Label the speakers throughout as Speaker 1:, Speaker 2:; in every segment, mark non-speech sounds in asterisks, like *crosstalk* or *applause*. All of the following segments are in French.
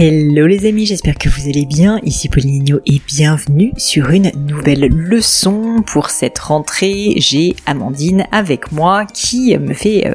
Speaker 1: Hello les amis, j'espère que vous allez bien. Ici Paulinho et bienvenue sur une nouvelle leçon pour cette rentrée. J'ai Amandine avec moi qui me fait euh,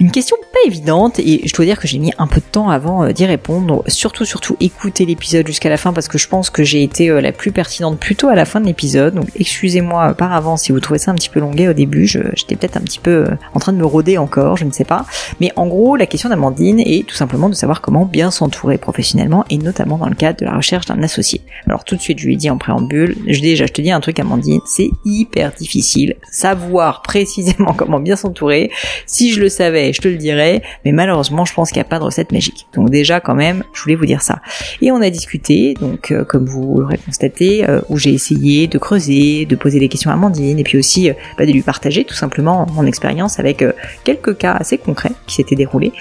Speaker 1: une question pas évidente et je dois dire que j'ai mis un peu de temps avant euh, d'y répondre. Surtout, surtout écoutez l'épisode jusqu'à la fin parce que je pense que j'ai été euh, la plus pertinente plutôt à la fin de l'épisode. Donc excusez-moi par avance si vous trouvez ça un petit peu longuet au début. J'étais peut-être un petit peu en train de me rôder encore, je ne sais pas. Mais en gros, la question d'Amandine est tout simplement de savoir comment bien s'entourer professionnellement et notamment dans le cadre de la recherche d'un associé. Alors tout de suite, je lui ai dit en préambule, je, déjà je te dis un truc Amandine, c'est hyper difficile savoir précisément *laughs* comment bien s'entourer. Si je le savais, je te le dirais, mais malheureusement, je pense qu'il n'y a pas de recette magique. Donc déjà quand même, je voulais vous dire ça. Et on a discuté, donc euh, comme vous l'aurez constaté, euh, où j'ai essayé de creuser, de poser des questions à Amandine et puis aussi euh, bah, de lui partager tout simplement mon expérience avec quelques cas assez concrets qui s'étaient déroulés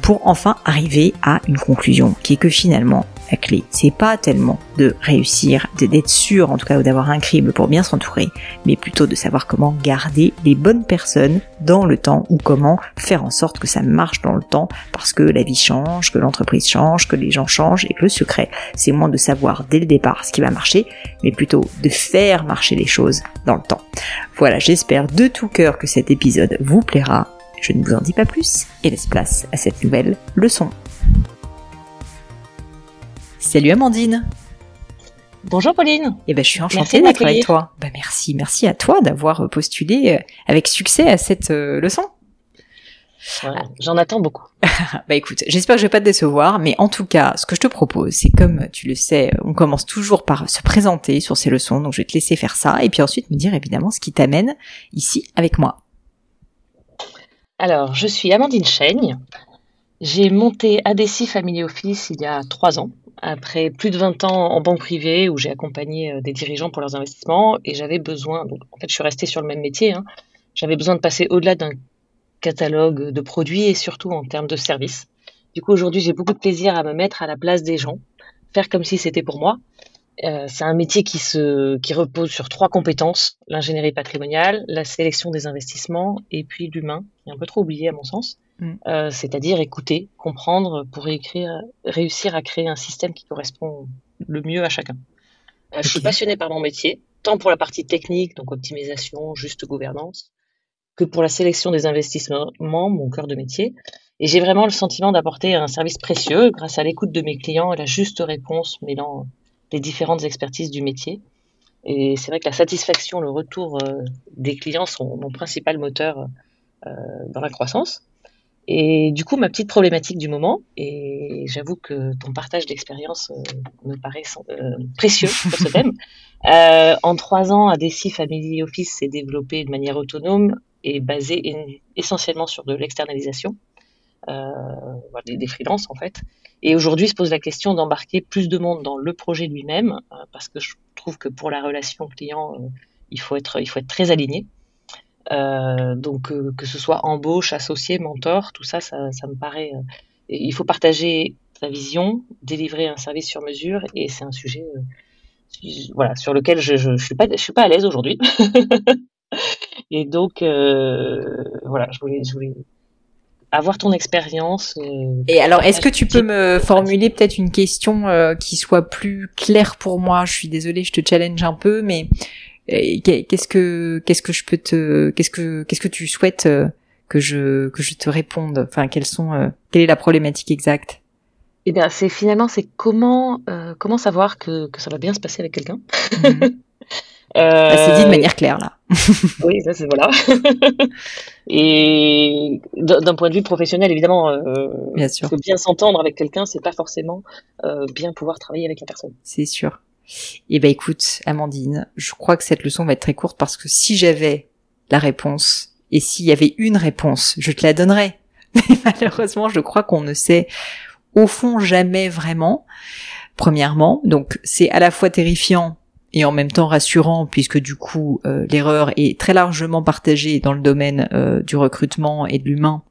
Speaker 1: pour enfin arriver à une conclusion qui est que finalement, la clé, c'est pas tellement de réussir, d'être sûr en tout cas ou d'avoir un crible pour bien s'entourer, mais plutôt de savoir comment garder les bonnes personnes dans le temps ou comment faire en sorte que ça marche dans le temps parce que la vie change, que l'entreprise change, que les gens changent et que le secret, c'est moins de savoir dès le départ ce qui va marcher, mais plutôt de faire marcher les choses dans le temps. Voilà, j'espère de tout cœur que cet épisode vous plaira. Je ne vous en dis pas plus et laisse place à cette nouvelle leçon. Salut Amandine.
Speaker 2: Bonjour Pauline.
Speaker 1: Eh ben, je suis enchantée d'être avec toi. Bah, merci, merci à toi d'avoir postulé euh, avec succès à cette euh, leçon.
Speaker 2: J'en attends beaucoup. *laughs*
Speaker 1: bah écoute, j'espère que je vais pas te décevoir, mais en tout cas, ce que je te propose, c'est comme tu le sais, on commence toujours par se présenter sur ces leçons, donc je vais te laisser faire ça, et puis ensuite me dire évidemment ce qui t'amène ici avec moi.
Speaker 2: Alors, je suis Amandine Chaigne. J'ai monté ADC Family Office il y a trois ans après plus de 20 ans en banque privée où j'ai accompagné euh, des dirigeants pour leurs investissements et j'avais besoin, donc en fait je suis restée sur le même métier, hein, j'avais besoin de passer au-delà d'un catalogue de produits et surtout en termes de services. Du coup aujourd'hui j'ai beaucoup de plaisir à me mettre à la place des gens, faire comme si c'était pour moi. Euh, c'est un métier qui, se, qui repose sur trois compétences, l'ingénierie patrimoniale, la sélection des investissements et puis l'humain, qui est un peu trop oublié à mon sens. Mm. Euh, c'est-à-dire écouter, comprendre pour écrire, réussir à créer un système qui correspond le mieux à chacun. Euh, je suis passionnée par mon métier, tant pour la partie technique, donc optimisation, juste gouvernance, que pour la sélection des investissements, mon cœur de métier. Et j'ai vraiment le sentiment d'apporter un service précieux grâce à l'écoute de mes clients et la juste réponse mêlant les différentes expertises du métier. Et c'est vrai que la satisfaction, le retour euh, des clients sont mon principal moteur dans la croissance. Et du coup, ma petite problématique du moment, et j'avoue que ton partage d'expérience euh, me paraît euh, précieux pour ce thème. *laughs* Euh, en trois ans, ADC Family Office s'est développé de manière autonome et basé essentiellement sur de l'externalisation, euh, des, des freelances en fait. Et aujourd'hui, se pose la question d'embarquer plus de monde dans le projet lui-même, euh, parce que je trouve que pour la relation client, il faut être, il faut être très aligné. Euh, donc euh, que ce soit embauche, associé, mentor, tout ça, ça, ça me paraît. Euh, il faut partager sa vision, délivrer un service sur mesure, et c'est un sujet, voilà, sur lequel je, je, suis pas, suis pas à l'aise aujourd'hui. *laughs* et donc voilà, je voulais avoir ton expérience.
Speaker 1: et alors, est-ce que tu peux me formuler peut-être une question euh, qui soit plus claire pour moi? Je suis désolée, je te challenge un peu, mais qu'est-ce que qu'est-ce que je peux te qu'est-ce que qu'est-ce que tu souhaites euh, que je que je te réponde? Enfin quelles sont euh, quelle est la problématique exacte?
Speaker 2: Eh bien c'est finalement c'est comment euh, comment savoir que que ça va bien se passer avec quelqu'un? Mhm. *laughs*
Speaker 1: bah, c'est dit de manière claire là *laughs*
Speaker 2: oui ça c'est voilà *laughs* et d'un point de vue professionnel évidemment bien sûr que bien s'entendre avec quelqu'un c'est pas forcément bien pouvoir travailler avec la personne
Speaker 1: c'est sûr eh ben écoute, Amandine, je crois que cette leçon va être très courte parce que si j'avais la réponse et s'il y avait une réponse, je te la donnerais. *laughs* Mais malheureusement, je crois qu'on ne sait au fond jamais vraiment. Premièrement, donc c'est à la fois terrifiant et en même temps rassurant puisque du coup euh, l'erreur est très largement partagée dans le domaine euh, du recrutement et de l'humain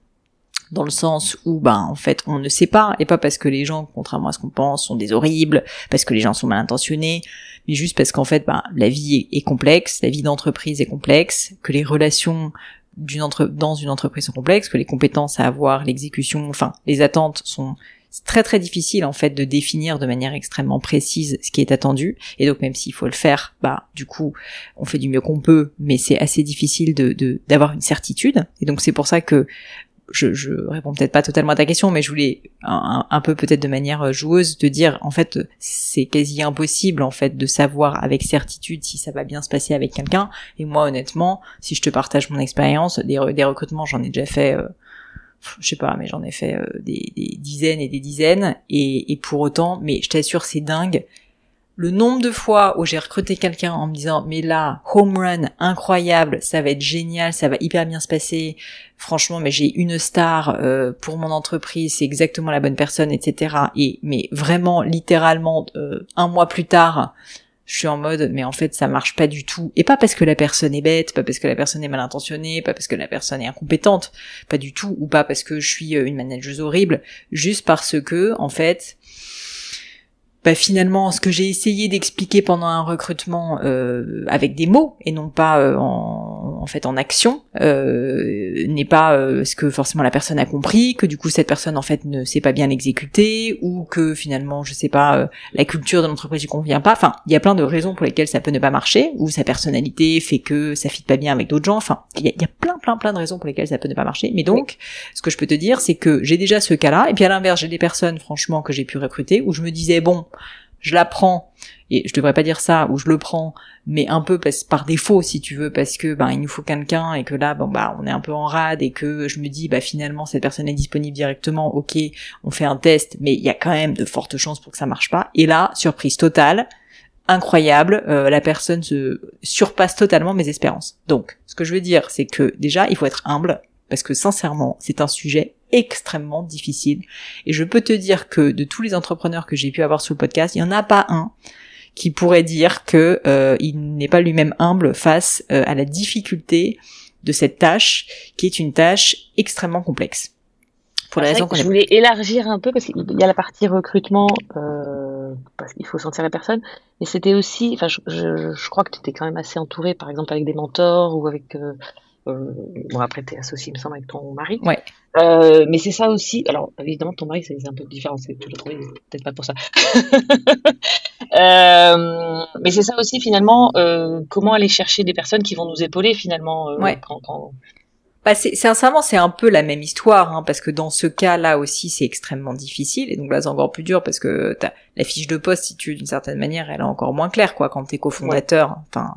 Speaker 1: dans le sens où ben en fait on ne sait pas et pas parce que les gens contrairement à ce qu'on pense sont des horribles parce que les gens sont mal intentionnés mais juste parce qu'en fait ben la vie est, complexe la vie d'entreprise est complexe que les relations dans une entreprise sont complexes que les compétences à avoir l'exécution enfin les attentes sont c'est très très difficile en fait de définir de manière extrêmement précise ce qui est attendu et donc même s'il faut le faire bah du coup on fait du mieux qu'on peut mais c'est assez difficile de d'avoir une certitude et donc c'est pour ça que je, je réponds peut-être pas totalement à ta question, mais je voulais un, peu peut-être de manière joueuse de dire en fait c'est quasi impossible en fait de savoir avec certitude si ça va bien se passer avec quelqu'un. Et moi honnêtement, si je te partage mon expérience, des, des recrutements j'en ai déjà fait. Euh, je sais pas, mais j'en ai fait euh, des, dizaines et des dizaines, et, et pour autant, mais je t'assure, c'est dingue. Le nombre de fois où j'ai recruté quelqu'un en me disant mais là home run incroyable ça va être génial ça va hyper bien se passer. Franchement mais j'ai une star euh, pour mon entreprise c'est exactement la bonne personne etc et mais vraiment littéralement euh, un mois plus tard je suis en mode mais en fait ça marche pas du tout. Et pas parce que la personne est bête pas parce que la personne est mal intentionnée pas parce que la personne est incompétente. Pas du tout. Ou pas parce que je suis euh, une manageuse horrible. Juste parce que en fait bah, finalement ce que j'ai essayé d'expliquer pendant un recrutement euh, avec des mots et non pas euh, en, en, fait en action euh, n'est pas euh, ce que forcément la personne a compris que du coup cette personne en fait ne sait pas bien l'exécuter ou que finalement je sais pas euh, la culture de l'entreprise lui convient pas. Enfin il y a plein de raisons pour lesquelles ça peut ne pas marcher ou sa personnalité fait que ça fit pas bien avec d'autres gens. Enfin il y a, y a, plein plein plein de raisons pour lesquelles ça peut ne pas marcher. Mais donc ce que je peux te dire c'est que j'ai déjà ce cas là et puis à l'inverse j'ai des personnes franchement que j'ai pu recruter où je me disais bon je la prends et je devrais pas dire ça ou je le prends mais un peu par défaut si tu veux parce que ben il nous faut quelqu'un et que là bon bah on est un peu en rade et que je me dis bah finalement cette personne est disponible directement ok on fait un test mais il y a quand même de fortes chances pour que ça marche pas et là surprise totale incroyable euh, la personne se surpasse totalement mes espérances donc ce que je veux dire c'est que déjà il faut être humble parce que sincèrement c'est un sujet extrêmement difficile. Et je peux te dire que de tous les entrepreneurs que j'ai pu avoir sur le podcast, il n'y en a pas un qui pourrait dire que euh, il n'est pas lui-même humble face euh, à la difficulté de cette tâche, qui est une tâche extrêmement complexe.
Speaker 2: Pour la raison qu'on je voulais élargir un peu parce qu'il y a la partie recrutement euh, parce qu'il faut sentir la personne, mais c'était aussi, enfin, je, je, je, crois que tu étais quand même assez entouré, par exemple avec des mentors ou avec euh, bon, après, t'es associé, il me semble, avec ton mari.
Speaker 1: Ouais.
Speaker 2: Euh, mais c'est ça aussi. Alors, évidemment, ton mari, c'est un peu différent. Tu l'as trouvé peut-être pas pour ça. *laughs* euh, mais c'est ça aussi, finalement, euh, comment aller chercher des personnes qui vont nous épauler, finalement. Euh,
Speaker 1: ouais.
Speaker 2: Quand, quand...
Speaker 1: Bah, c'est, sincèrement, c'est un peu la même histoire, hein, parce que dans ce cas-là aussi, c'est extrêmement difficile, et donc là, c'est encore plus dur parce que t'as la fiche de poste, si tu d'une certaine manière, elle est encore moins claire, quoi, quand t'es cofondateur. Ouais. Enfin,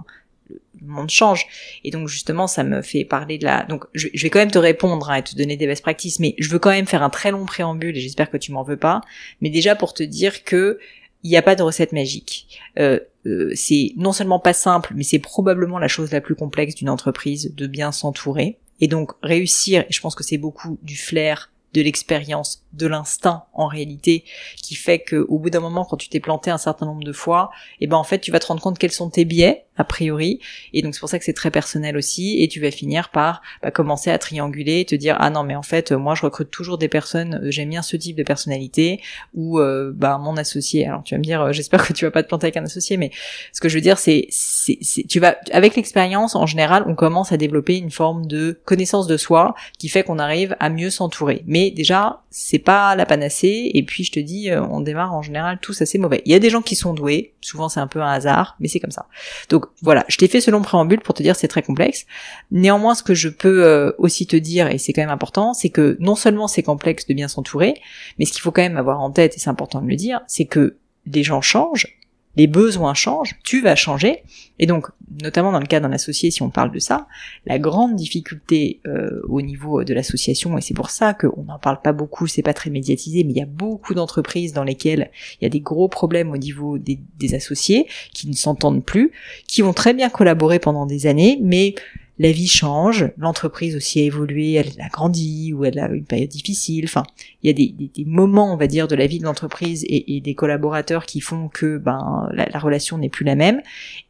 Speaker 1: le monde change. Et donc justement, ça me fait parler de la. Donc je, vais quand même te répondre hein, et te donner des best practices, mais je veux quand même faire un très long préambule et j'espère que tu m'en veux pas. Mais déjà pour te dire que il n'y a pas de recette magique. Euh, euh, c'est non seulement pas simple, mais c'est probablement la chose la plus complexe d'une entreprise de bien s'entourer. Et donc réussir, et je pense que c'est beaucoup du flair, de l'expérience, de l'instinct en réalité, qui fait que au bout d'un moment, quand tu t'es planté un certain nombre de fois, et eh ben en fait, tu vas te rendre compte quels sont tes biais a priori, et donc c'est pour ça que c'est très personnel aussi, et tu vas finir par bah, commencer à trianguler, et te dire ah non mais en fait moi je recrute toujours des personnes, euh, j'aime bien ce type de personnalité, ou euh, bah mon associé. Alors tu vas me dire, euh, j'espère que tu vas pas te planter avec un associé, mais ce que je veux dire c'est, c'est, tu vas avec l'expérience en général, on commence à développer une forme de connaissance de soi qui fait qu'on arrive à mieux s'entourer. Mais déjà c'est pas la panacée, et puis je te dis, on démarre en général tous assez mauvais. Il y a des gens qui sont doués, souvent c'est un peu un hasard, mais c'est comme ça. Donc voilà, je t'ai fait ce long préambule pour te dire c'est très complexe. Néanmoins, ce que je peux euh, aussi te dire, et c'est quand même important, c'est que non seulement c'est complexe de bien s'entourer, mais ce qu'il faut quand même avoir en tête, et c'est important de le dire, c'est que les gens changent, les besoins changent, tu vas changer, et donc, notamment dans le cas d'un associé, si on parle de ça, la grande difficulté euh, au niveau de l'association, et c'est pour ça qu'on n'en parle pas beaucoup, c'est pas très médiatisé, mais il y a beaucoup d'entreprises dans lesquelles il y a des gros problèmes au niveau des, des associés, qui ne s'entendent plus, qui vont très bien collaborer pendant des années, mais la vie change, l'entreprise aussi a évolué, elle a grandi ou elle a une période difficile. Enfin, il y a des, des, des moments, on va dire, de la vie de l'entreprise et, et, des collaborateurs qui font que ben la, la relation n'est plus la même.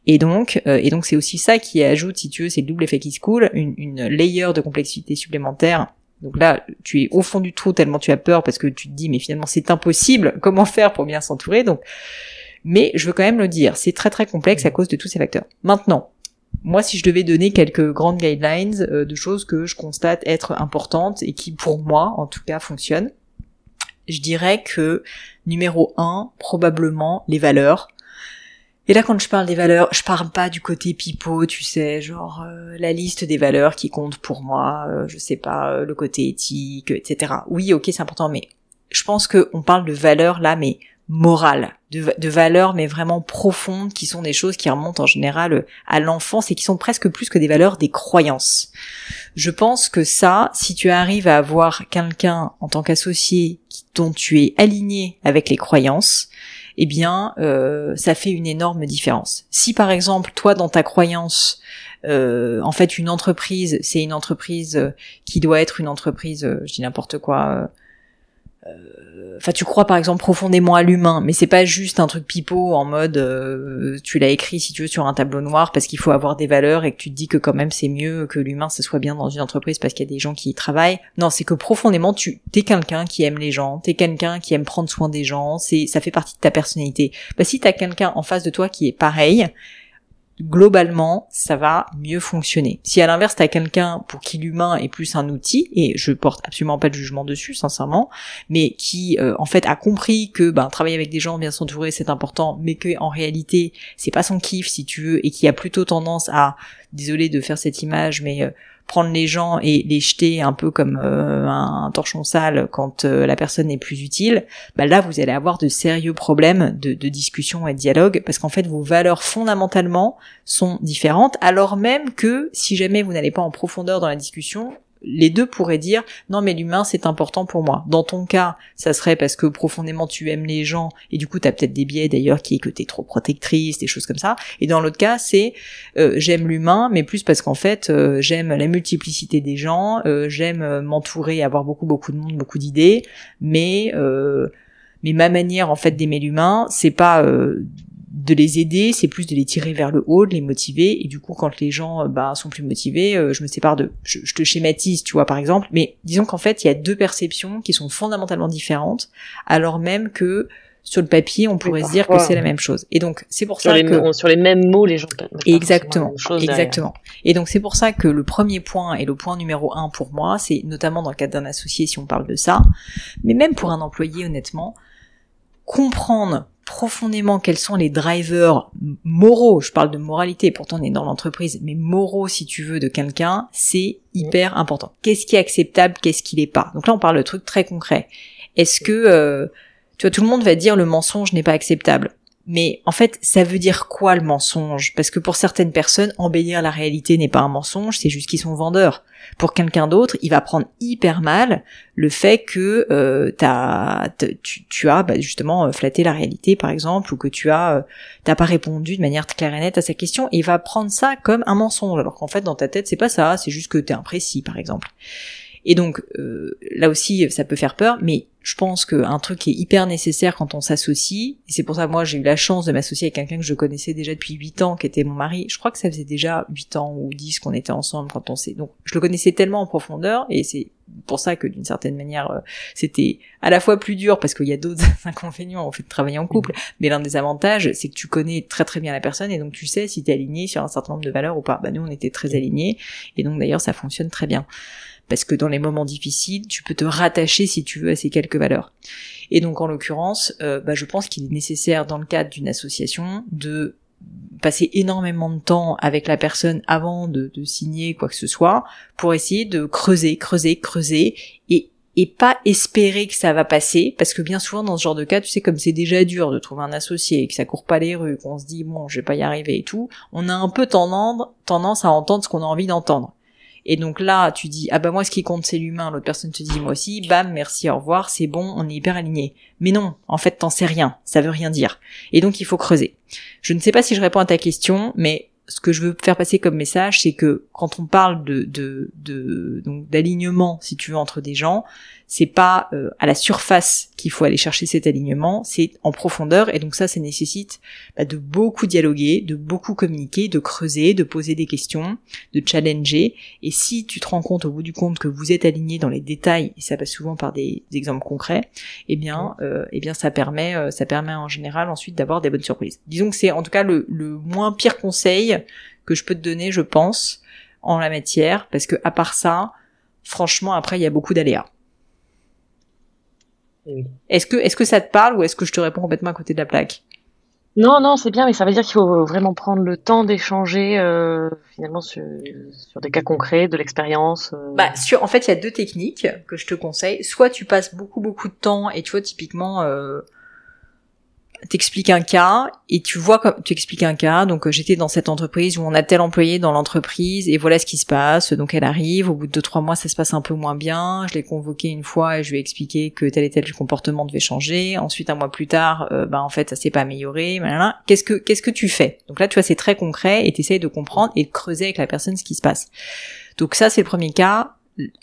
Speaker 1: Et donc, euh, et donc c'est aussi ça qui ajoute, si tu veux, c'est le double effet qui se coule, une, une layer de complexité supplémentaire donc là, tu es au fond du trou tellement tu as peur parce que tu te dis mais finalement c'est impossible. Comment faire pour bien s'entourer? Donc, mais je veux quand même le dire, c'est très très complexe à cause de tous ces facteurs. Maintenant, moi, si je devais donner quelques grandes guidelines euh, de choses que je constate être importantes et qui, pour moi, en tout cas, fonctionnent, je dirais que numéro un, probablement les valeurs. Et là, quand je parle des valeurs, je parle pas du côté pipeau, tu sais, genre euh, la liste des valeurs qui comptent pour moi, euh, je sais pas, euh, le côté éthique, etc. Oui, ok, c'est important, mais je pense que on parle de valeurs là, mais morales, de, de valeurs mais vraiment profondes, qui sont des choses qui remontent en général à l'enfance et qui sont presque plus que des valeurs, des croyances. Je pense que ça, si tu arrives à avoir quelqu'un en tant qu'associé dont tu es aligné avec les croyances, eh bien, euh, ça fait une énorme différence. Si par exemple, toi, dans ta croyance, euh, en fait, une entreprise, c'est une entreprise euh, qui doit être une entreprise, je dis n'importe quoi, euh, enfin tu crois par exemple profondément à l'humain mais c'est pas juste un truc pipeau en mode euh, tu l'as écrit si tu veux sur un tableau noir parce qu'il faut avoir des valeurs et que tu te dis que quand même c'est mieux que l'humain ce soit bien dans une entreprise parce qu'il y a des gens qui y travaillent. Non c'est que profondément tu t'es quelqu'un qui aime les gens t'es quelqu'un qui aime prendre soin des gens c'est ça fait partie de ta personnalité. Bah si t'as quelqu'un en face de toi qui est pareil globalement, ça va mieux fonctionner. Si à l'inverse, t'as quelqu'un pour qui l'humain est plus un outil, et je porte absolument pas de jugement dessus, sincèrement, mais qui euh, en fait a compris que ben, travailler avec des gens, bien s'entourer, c'est important, mais que en réalité, c'est pas son kiff, si tu veux, et qui a plutôt tendance à, désolé de faire cette image, mais euh, prendre les gens et les jeter un peu comme euh, un, torchon sale quand euh, la personne n'est plus utile, bah là vous allez avoir de sérieux problèmes de, de discussion et de dialogue parce qu'en fait vos valeurs fondamentalement sont différentes alors même que si jamais vous n'allez pas en profondeur dans la discussion, les deux pourraient dire non mais l'humain c'est important pour moi. Dans ton cas, ça serait parce que profondément tu aimes les gens et du coup tu as peut-être des biais d'ailleurs qui est que t'es trop protectrice, des choses comme ça. Et dans l'autre cas, c'est euh, j'aime l'humain mais plus parce qu'en fait euh, j'aime la multiplicité des gens, euh, j'aime m'entourer, avoir beaucoup beaucoup de monde, beaucoup d'idées, mais mais ma manière en fait d'aimer l'humain, c'est pas de les aider, c'est plus de les tirer vers le haut, de les motiver. Et du coup, quand les gens euh, bah, sont plus motivés, euh, je me sépare de. Je, te schématise, tu vois, par exemple. Mais disons qu'en fait, il y a deux perceptions qui sont fondamentalement différentes, alors même que sur le papier, on pourrait se dire que c'est la même chose. Et donc, c'est pour
Speaker 2: ça
Speaker 1: que
Speaker 2: sur les mêmes mots, les gens
Speaker 1: exactement, exactement. Et donc, c'est pour ça que le premier point et le point numéro un pour moi, c'est notamment dans le cadre d'un associé, si on parle de ça, mais même pour un employé, honnêtement, comprendre profondément quels sont les drivers moraux, je parle de moralité, pourtant on est dans l'entreprise, mais moraux si tu veux de quelqu'un, c'est hyper important. Qu'est-ce qui est acceptable, qu'est-ce qui l'est pas? Donc là on parle de trucs très concrets. Est-ce que euh, tu vois tout le monde va dire le mensonge n'est pas acceptable. Mais en fait, ça veut dire quoi le mensonge? Parce que pour certaines personnes, embellir la réalité n'est pas un mensonge, c'est juste qu'ils sont vendeurs. Pour quelqu'un d'autre, il va prendre hyper mal le fait que euh, tu, tu, as bah, justement euh, flatté la réalité, par exemple, ou que tu as euh, t'as pas répondu de manière claire et nette à sa question, et il va prendre ça comme un mensonge, alors qu'en fait dans ta tête c'est pas ça, c'est juste que t'es imprécis, par exemple. Et donc euh, là aussi, ça peut faire peur, mais je pense qu'un truc qui est hyper nécessaire quand on s'associe, et c'est pour ça que moi j'ai eu la chance de m'associer avec quelqu'un que je connaissais déjà depuis 8 ans, qui était mon mari. Je crois que ça faisait déjà 8 ans ou 10 qu'on était ensemble quand on s'est... Donc je le connaissais tellement en profondeur, et c'est pour ça que d'une certaine manière euh, c'était à la fois plus dur parce qu'il y a d'autres *laughs* inconvénients au fait de travailler en couple, mais l'un des avantages c'est que tu connais très très bien la personne et donc tu sais si tu es aligné sur un certain nombre de valeurs ou pas. Bah nous on était très alignés et donc d'ailleurs ça fonctionne très bien parce que dans les moments difficiles, tu peux te rattacher si tu veux à ces quelques valeurs. Et donc en l'occurrence, euh, bah, je pense qu'il est nécessaire dans le cadre d'une association de passer énormément de temps avec la personne avant de, signer quoi que ce soit pour essayer de creuser, creuser, creuser et pas espérer que ça va passer parce que bien souvent dans ce genre de cas tu sais comme c'est déjà dur de trouver un associé et que ça court pas les rues qu'on se dit bon je vais pas y arriver et tout on a un peu tendance à entendre ce qu'on a envie d'entendre et donc là, tu dis, ah bah moi ce qui compte c'est l'humain, l'autre personne te dit moi aussi, bam, merci, au revoir, c'est bon, on est hyper aligné. Mais non, en fait t'en sais rien, ça veut rien dire. Et donc il faut creuser. Je ne sais pas si je réponds à ta question, mais ce que je veux faire passer comme message, c'est que quand on parle de, de, de donc d'alignement, si tu veux, entre des gens, c'est pas euh, à la surface qu'il faut aller chercher cet alignement, c'est en profondeur, et donc ça, ça nécessite bah, de beaucoup dialoguer, de beaucoup communiquer, de creuser, de poser des questions, de challenger, et si tu te rends compte au bout du compte que vous êtes aligné dans les détails, et ça passe souvent par des, exemples concrets, eh bien, euh, eh bien, ça permet, euh, ça permet en général ensuite d'avoir des bonnes surprises. Disons que c'est en tout cas le, le moins pire conseil que je peux te donner, je pense, en la matière, parce que à part ça, franchement, après, il y a beaucoup d'aléas. Est-ce que, est-ce que ça te parle ou est-ce que je te réponds complètement à côté de la plaque?
Speaker 2: Non, non, c'est bien, mais ça veut dire qu'il faut vraiment prendre le temps d'échanger euh, finalement sur, sur, des cas concrets, de l'expérience. Euh.
Speaker 1: Bah, sur, en fait, il y a deux techniques que je te conseille. Soit tu passes beaucoup beaucoup de temps et tu vois typiquement, euh, t'expliques un cas et tu vois comme tu expliques un cas. Donc euh, j'étais dans cette entreprise où on a tel employé dans l'entreprise et voilà ce qui se passe. Donc elle arrive. Au bout de deux trois mois ça se passe un peu moins bien. Je l'ai convoqué une fois et je lui ai expliqué que tel et tel comportement devait changer. Ensuite un mois plus tard bah en fait ça s'est pas amélioré qu'est-ce que qu'est-ce que tu fais? Donc là tu vois c'est très concret et tu de comprendre et de creuser avec la personne ce qui se passe. Donc ça c'est le premier cas.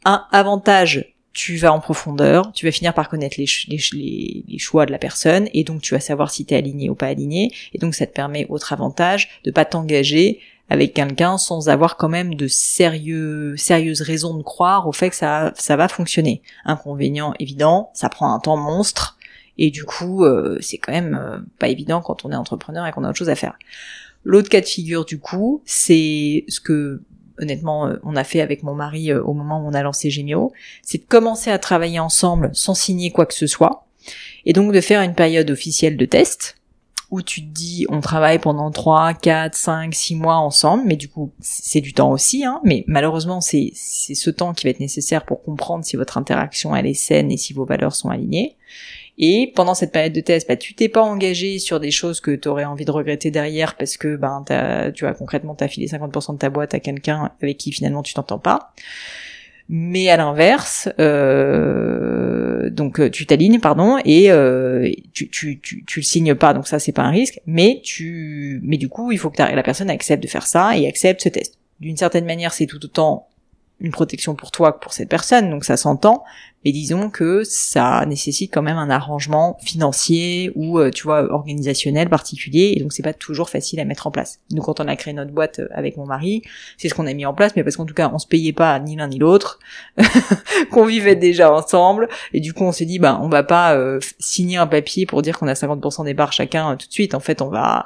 Speaker 1: Un avantage tu vas en profondeur, tu vas finir par connaître les, choix de la personne, et donc tu vas savoir si tu es aligné ou pas aligné, et donc ça te permet, autre avantage, de pas t'engager avec quelqu'un sans avoir quand même de sérieux, sérieuses raisons de croire au fait que ça, ça va fonctionner. Inconvénient évident, ça prend un temps monstre, et du coup, euh, c'est quand même euh, pas évident quand on est entrepreneur et qu'on a autre chose à faire. L'autre cas de figure du coup, c'est ce que honnêtement euh, on a fait avec mon mari euh, au moment où on a lancé Gemio, c'est de commencer à travailler ensemble sans signer quoi que ce soit, et donc de faire une période officielle de test, où tu te dis on travaille pendant 3, 4, 5, 6 mois ensemble, mais du coup c'est du temps aussi, hein, mais malheureusement c'est ce temps qui va être nécessaire pour comprendre si votre interaction elle est saine et si vos valeurs sont alignées. Et pendant cette période de test, bah, tu t'es pas engagé sur des choses que tu aurais envie de regretter derrière parce que ben tu vois concrètement t'as filé 50% de ta boîte à quelqu'un avec qui finalement tu t'entends pas. Mais à l'inverse, euh, donc tu t'alignes, pardon, et euh, tu, tu, tu, tu le signes pas, donc ça c'est pas un risque. Mais tu, mais du coup, il faut que la personne accepte de faire ça et accepte ce test. D'une certaine manière, c'est tout autant une protection pour toi que pour cette personne, donc ça s'entend. Mais disons que ça nécessite quand même un arrangement financier ou euh, tu vois organisationnel particulier, et donc c'est pas toujours facile à mettre en place. Nous, quand on a créé notre boîte euh, avec mon mari, c'est ce qu'on a mis en place, mais parce qu'en tout cas on se payait pas ni l'un ni l'autre, *laughs* qu'on vivait déjà ensemble, et du coup on s'est dit bah on va pas euh, signer un papier pour dire qu'on a 50% des parts chacun tout de suite. En fait, on va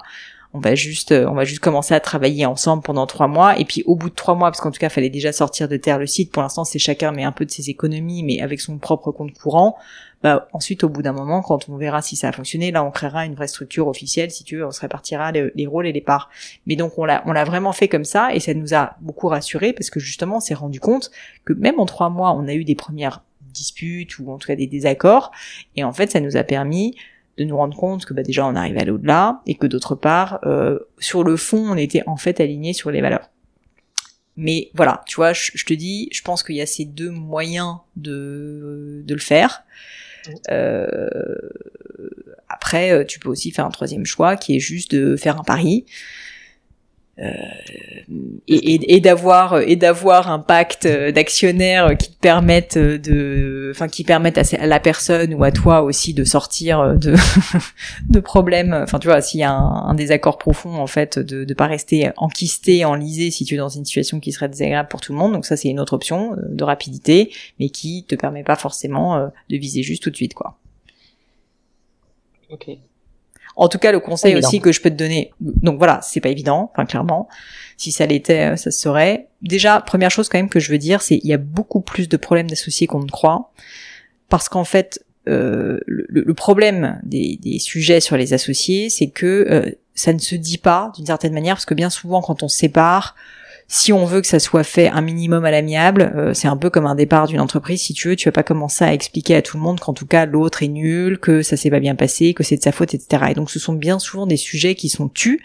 Speaker 1: on va juste euh, on va juste commencer à travailler ensemble pendant trois mois. Et puis au bout de trois mois parce qu'en tout cas fallait déjà sortir de terre le site. Pour l'instant c'est chacun met un peu de ses économies mais avec son propre compte courant. Bah ensuite au bout d'un moment quand on verra si ça a fonctionné là on créera une vraie structure officielle si tu veux. On se répartira les, rôles et les parts. Mais donc on l'a on l'a vraiment fait comme ça. Et ça nous a beaucoup rassuré parce que justement on s'est rendu compte que même en trois mois on a eu des premières disputes ou en tout cas des désaccords. Et en fait ça nous a permis de nous rendre compte que bah, déjà on arrive à l'au-delà et que d'autre part, euh, sur le fond, on était en fait aligné sur les valeurs. Mais voilà, tu vois, je, te dis, je pense qu'il y a ces deux moyens de, de le faire. Euh, après, tu peux aussi faire un troisième choix qui est juste de faire un pari. Euh, et, d'avoir et d'avoir un pacte d'actionnaires qui te permettent de enfin qui permettent à, la personne ou à toi aussi de sortir de *laughs* de problèmes. Enfin tu vois s'il y a un, désaccord profond en fait de de pas rester enquisté enlisé si tu es dans une situation qui serait désagréable pour tout le monde. Donc ça c'est une autre option euh, de rapidité mais qui te permet pas forcément euh, de viser juste tout de suite quoi.
Speaker 2: Ok
Speaker 1: en tout cas, le conseil aussi que je peux te donner, donc voilà, c'est pas évident, enfin clairement. Si ça l'était, euh, ça se serait. Déjà, première chose quand même que je veux dire, c'est il y a beaucoup plus de problèmes d'associés qu'on ne croit, parce qu'en fait, euh, le, problème des, sujets sur les associés, c'est que euh, ça ne se dit pas d'une certaine manière, parce que bien souvent, quand on se sépare, si on veut que ça soit fait un minimum à l'amiable, euh, c'est un peu comme un départ d'une entreprise. Si tu veux, tu vas pas commencer à expliquer à tout le monde qu'en tout cas l'autre est nul, que ça s'est pas bien passé, que c'est de sa faute, etc. Et donc ce sont bien souvent des sujets qui sont tus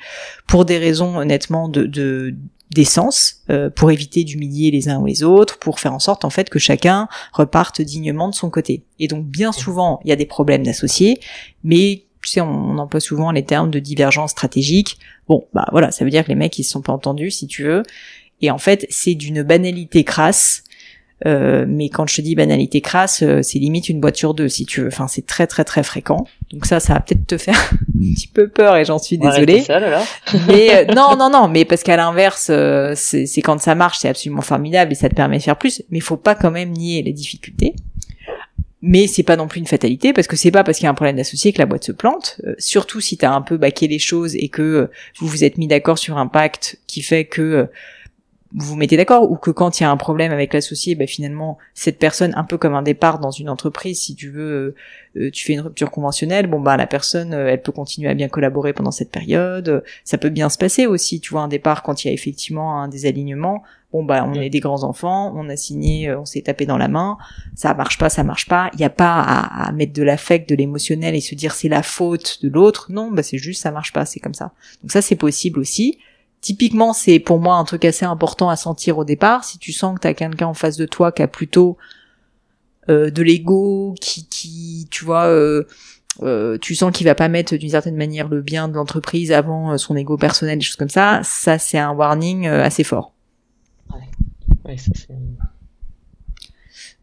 Speaker 1: pour des raisons honnêtement de, d'essence euh, pour éviter d'humilier les uns ou les autres, pour faire en sorte en fait que chacun reparte dignement de son côté. Et donc bien souvent il y a des problèmes d'associés, mais tu sais on, emploie souvent les termes de divergence stratégique. Bon bah voilà, ça veut dire que les mecs ils se sont pas entendus si tu veux, et en fait, c'est d'une banalité crasse. Euh, mais quand je te dis banalité crasse, euh, c'est limite une boîte sur deux, si tu veux. Enfin, c'est très très très fréquent. Donc ça, ça va peut-être te faire *laughs* un petit peu peur et j'en suis désolée. *laughs* Mais euh, non, non, non. Mais parce qu'à l'inverse, c'est quand ça marche, c'est absolument formidable et ça te permet de faire plus. Mais il faut pas quand même nier les difficultés. Mais c'est pas non plus une fatalité parce que c'est pas parce qu'il y a un problème d'associé que la boîte se plante. surtout si tu as un peu baqué les choses et que vous vous êtes mis d'accord sur un pacte qui fait que vous mettez d'accord ou que quand il y a un problème avec l'associé, bah, finalement cette personne, un peu comme un départ dans une entreprise, si tu veux, euh, euh, tu fais une rupture conventionnelle, bon bah la personne, euh, elle peut continuer à bien collaborer pendant cette période. Ça peut bien se passer aussi, tu vois, un départ quand il y a effectivement un désalignement. Bon bah on est des grands enfants, on a signé, on s'est tapé dans la main, ça marche pas, ça marche pas. Il n'y a pas à, à mettre de l'affect, de l'émotionnel et se dire c'est la faute de l'autre. Non, bah c'est juste ça marche pas, c'est comme ça. Donc ça c'est possible aussi. Typiquement, c'est pour moi un truc assez important à sentir au départ. Si tu sens que tu as quelqu'un en face de toi qui a plutôt euh, de l'ego, qui, qui, tu vois, euh, euh, tu sens qu'il va pas mettre d'une certaine manière le bien de l'entreprise avant son ego personnel, des choses comme ça, ça c'est un warning assez fort. Ouais. Ouais, ça c'est...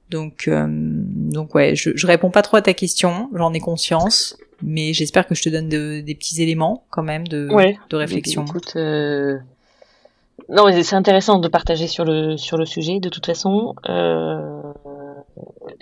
Speaker 1: Donc, donc ouais, je, je réponds pas trop à ta question, j'en ai conscience mais j'espère que je te donne des petits éléments quand même de, de réflexion.
Speaker 2: Écoute, euh... non, c'est intéressant de partager sur le sur le sujet. De toute façon. Euh...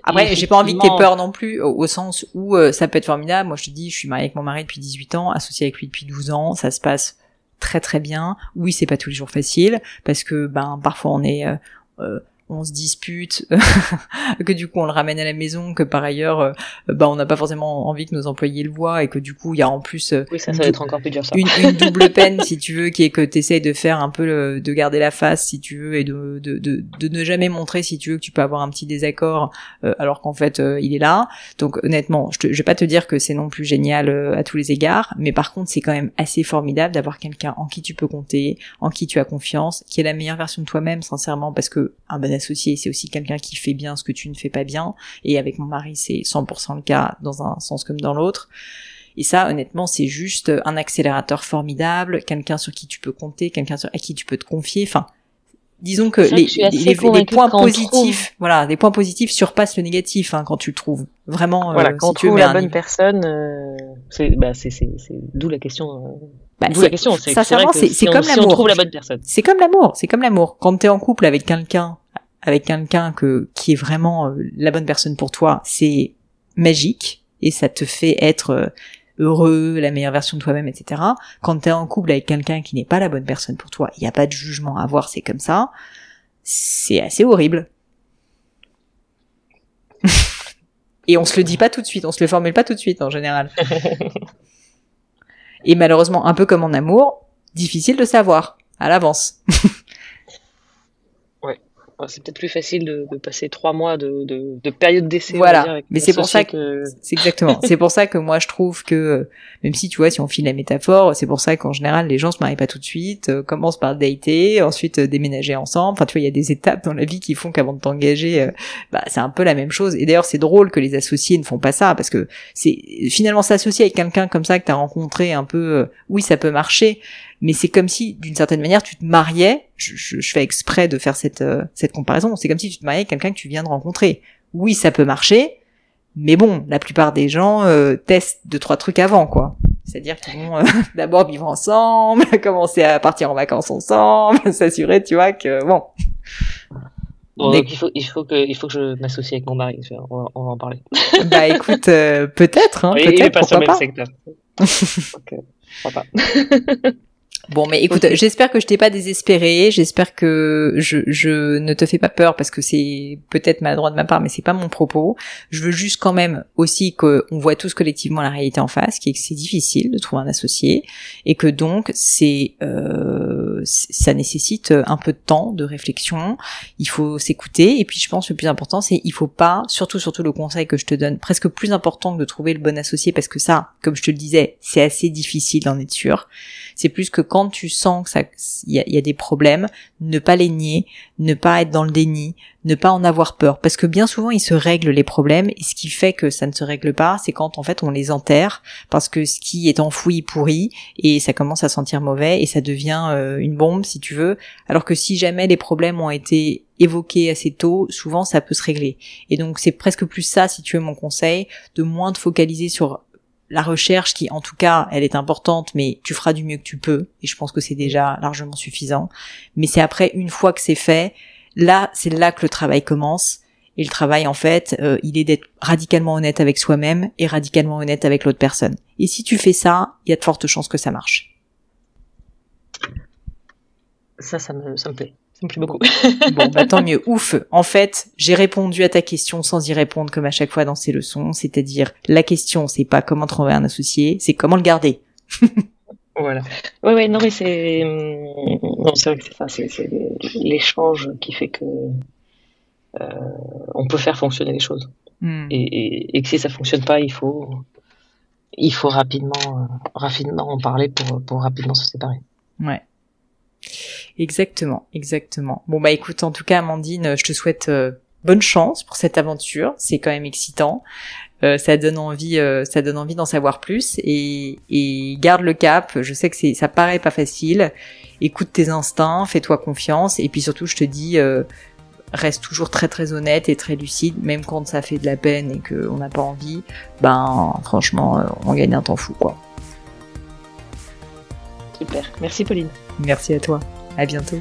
Speaker 1: Après, j'ai pas envie que t'aies peur non plus, au, sens où euh, ça peut être formidable. Moi, je te dis, je suis mariée avec mon mari depuis 18 ans, associée avec lui depuis 12 ans, ça se passe très très bien. Oui, c'est pas tous les jours facile parce que ben parfois on est euh on se dispute, *laughs* que du coup on le ramène à la maison, que par ailleurs, euh, bah on n'a pas forcément envie que nos employés le voient et que du coup il y a en plus
Speaker 2: euh, oui, ça, ça va être encore plus dur, ça.
Speaker 1: Une, une, double *laughs* peine si tu veux, qui est que tu essaies de faire un peu de garder la face si tu veux et de, de, de, de, ne jamais montrer si tu veux que tu peux avoir un petit désaccord euh, alors qu'en fait il est là. Donc honnêtement, je, te, je vais pas te dire que c'est non plus génial à tous les égards, mais par contre c'est quand même assez formidable d'avoir quelqu'un en qui tu peux compter, en qui tu as confiance, qui est la meilleure version de toi-même sincèrement parce que un bon associé, c'est aussi quelqu'un qui fait bien ce que tu ne fais pas bien. Et avec mon mari, c'est 100% le cas dans un sens comme dans l'autre. Et ça, honnêtement, c'est juste un accélérateur formidable, quelqu'un sur qui tu peux compter, quelqu'un à qui tu peux te confier. Enfin, disons que les, les, points positifs, voilà, les points positifs surpassent le négatif hein, quand tu le trouves. Vraiment,
Speaker 2: voilà, euh, quand tu trouves la bonne personne, euh, c'est bah, d'où la question. Euh, bah, d'où la question, c'est
Speaker 1: c'est comme l'amour. C'est comme l'amour, c'est comme l'amour. Quand t'es en couple avec quelqu'un avec quelqu'un que qui est vraiment euh, la bonne personne pour toi, c'est magique et ça te fait être euh, heureux, la meilleure version de toi-même, etc. Quand t'es en couple avec quelqu'un qui n'est pas la bonne personne pour toi, il n'y a pas de jugement à avoir, c'est comme ça. C'est assez horrible. *laughs* et on se le dit pas tout de suite, on se le formule pas tout de suite en général. *laughs* et malheureusement, un peu comme en amour, difficile de savoir à l'avance. *laughs*
Speaker 2: c'est peut-être plus facile de, de, passer trois mois de, de, de période d'essai.
Speaker 1: Voilà, mais c'est pour ça que, c'est exactement. c'est pour ça que moi je trouve que même si tu vois, si on file la métaphore, c'est pour ça qu'en général les gens se marient pas tout de suite, euh, commencent par dater, ensuite euh, déménager ensemble. Enfin, tu vois, il y a des étapes dans la vie qui font qu'avant de t'engager, euh, bah c'est un peu la même chose. Et d'ailleurs, c'est drôle que les associés ne font pas ça parce que c'est finalement s'associer avec quelqu'un comme ça que t'as rencontré un peu, oui, ça peut marcher mais c'est comme si d'une certaine manière tu te mariais je, je, je fais exprès de faire cette euh, cette comparaison c'est comme si tu te mariais avec quelqu'un que tu viens de rencontrer oui ça peut marcher mais bon la plupart des gens euh, testent deux trois trucs avant quoi c'est-à-dire qu'ils vont euh, *laughs* d'abord vivre ensemble *laughs* commencer à partir en vacances ensemble *laughs* s'assurer tu vois que bon
Speaker 2: donc il faut, il faut que, il faut que je m'associe avec mon mari. On va, on va en parler.
Speaker 1: bah écoute, peut-être, hein, peut-être, pourquoi pas.
Speaker 2: okay. Pourquoi pas.
Speaker 1: Bon, mais écoute, j'espère que je t'ai pas désespéré. J'espère que je, je ne te fais pas peur parce que c'est peut-être maladroit de ma part, mais c'est pas mon propos. Je veux juste quand même aussi qu'on voit tous collectivement la réalité en face, qui est que c'est difficile de trouver un associé et que donc c'est euh, ça nécessite un peu de temps, de réflexion. Il faut s'écouter et puis je pense que le plus important c'est il faut pas, surtout surtout le conseil que je te donne, presque plus important que de trouver le bon associé parce que ça, comme je te le disais, c'est assez difficile d'en être sûr. C'est plus que quand tu sens que ça, il y a, des problèmes, ne pas les nier, ne pas être dans le déni, ne pas en avoir peur, parce que bien souvent ils se règlent les problèmes et ce qui fait que ça ne se règle pas, c'est quand en fait on les enterre parce que ce qui est enfoui pourrit et ça commence à sentir mauvais et ça devient euh, une bombe si tu veux, alors que si jamais les problèmes ont été évoqués assez tôt, souvent ça peut se régler. Et donc c'est presque plus ça, si tu veux mon conseil, de moins te focaliser sur la recherche qui en tout cas elle est importante mais tu feras du mieux que tu peux et je pense que c'est déjà largement suffisant. Mais c'est après une fois que c'est fait là c'est là que le travail commence. Et le travail en fait euh, il est d'être radicalement honnête avec soi-même et radicalement honnête avec l'autre personne. Et si tu fais ça il y a de fortes chances que ça marche.
Speaker 2: Ça ça me ça me plaît Ça me plaît beaucoup. *laughs*
Speaker 1: Bon, bah tant mieux. *laughs* Ouf. En fait, j'ai répondu à ta question sans y répondre comme à chaque fois dans ces leçons. C'est-à-dire, la question, c'est pas comment trouver un associé, c'est comment le garder. *laughs*
Speaker 2: voilà. Ouais, ouais, non, mais c'est, non, c'est vrai que c'est ça, c'est l'échange qui fait que euh, on peut faire fonctionner les choses. Hmm. Et, et, que si ça fonctionne pas, il faut, il faut rapidement, euh, rapidement en parler pour, pour rapidement se séparer.
Speaker 1: Ouais. Exactement, exactement. Bon bah écoute, en tout cas Amandine, je te souhaite euh, bonne chance pour cette aventure. C'est quand même excitant. Euh, ça donne envie, euh, ça donne envie d'en savoir plus et, et garde le cap. Je sais que c'est, ça paraît pas facile. Écoute tes instincts, fais-toi confiance et puis surtout, je te dis, reste toujours très très honnête et très lucide, même quand ça fait de la peine et qu'on n'a pas envie. Ben franchement, on gagne un temps fou quoi.
Speaker 2: Super, merci Pauline.
Speaker 1: Merci à toi. À bientôt.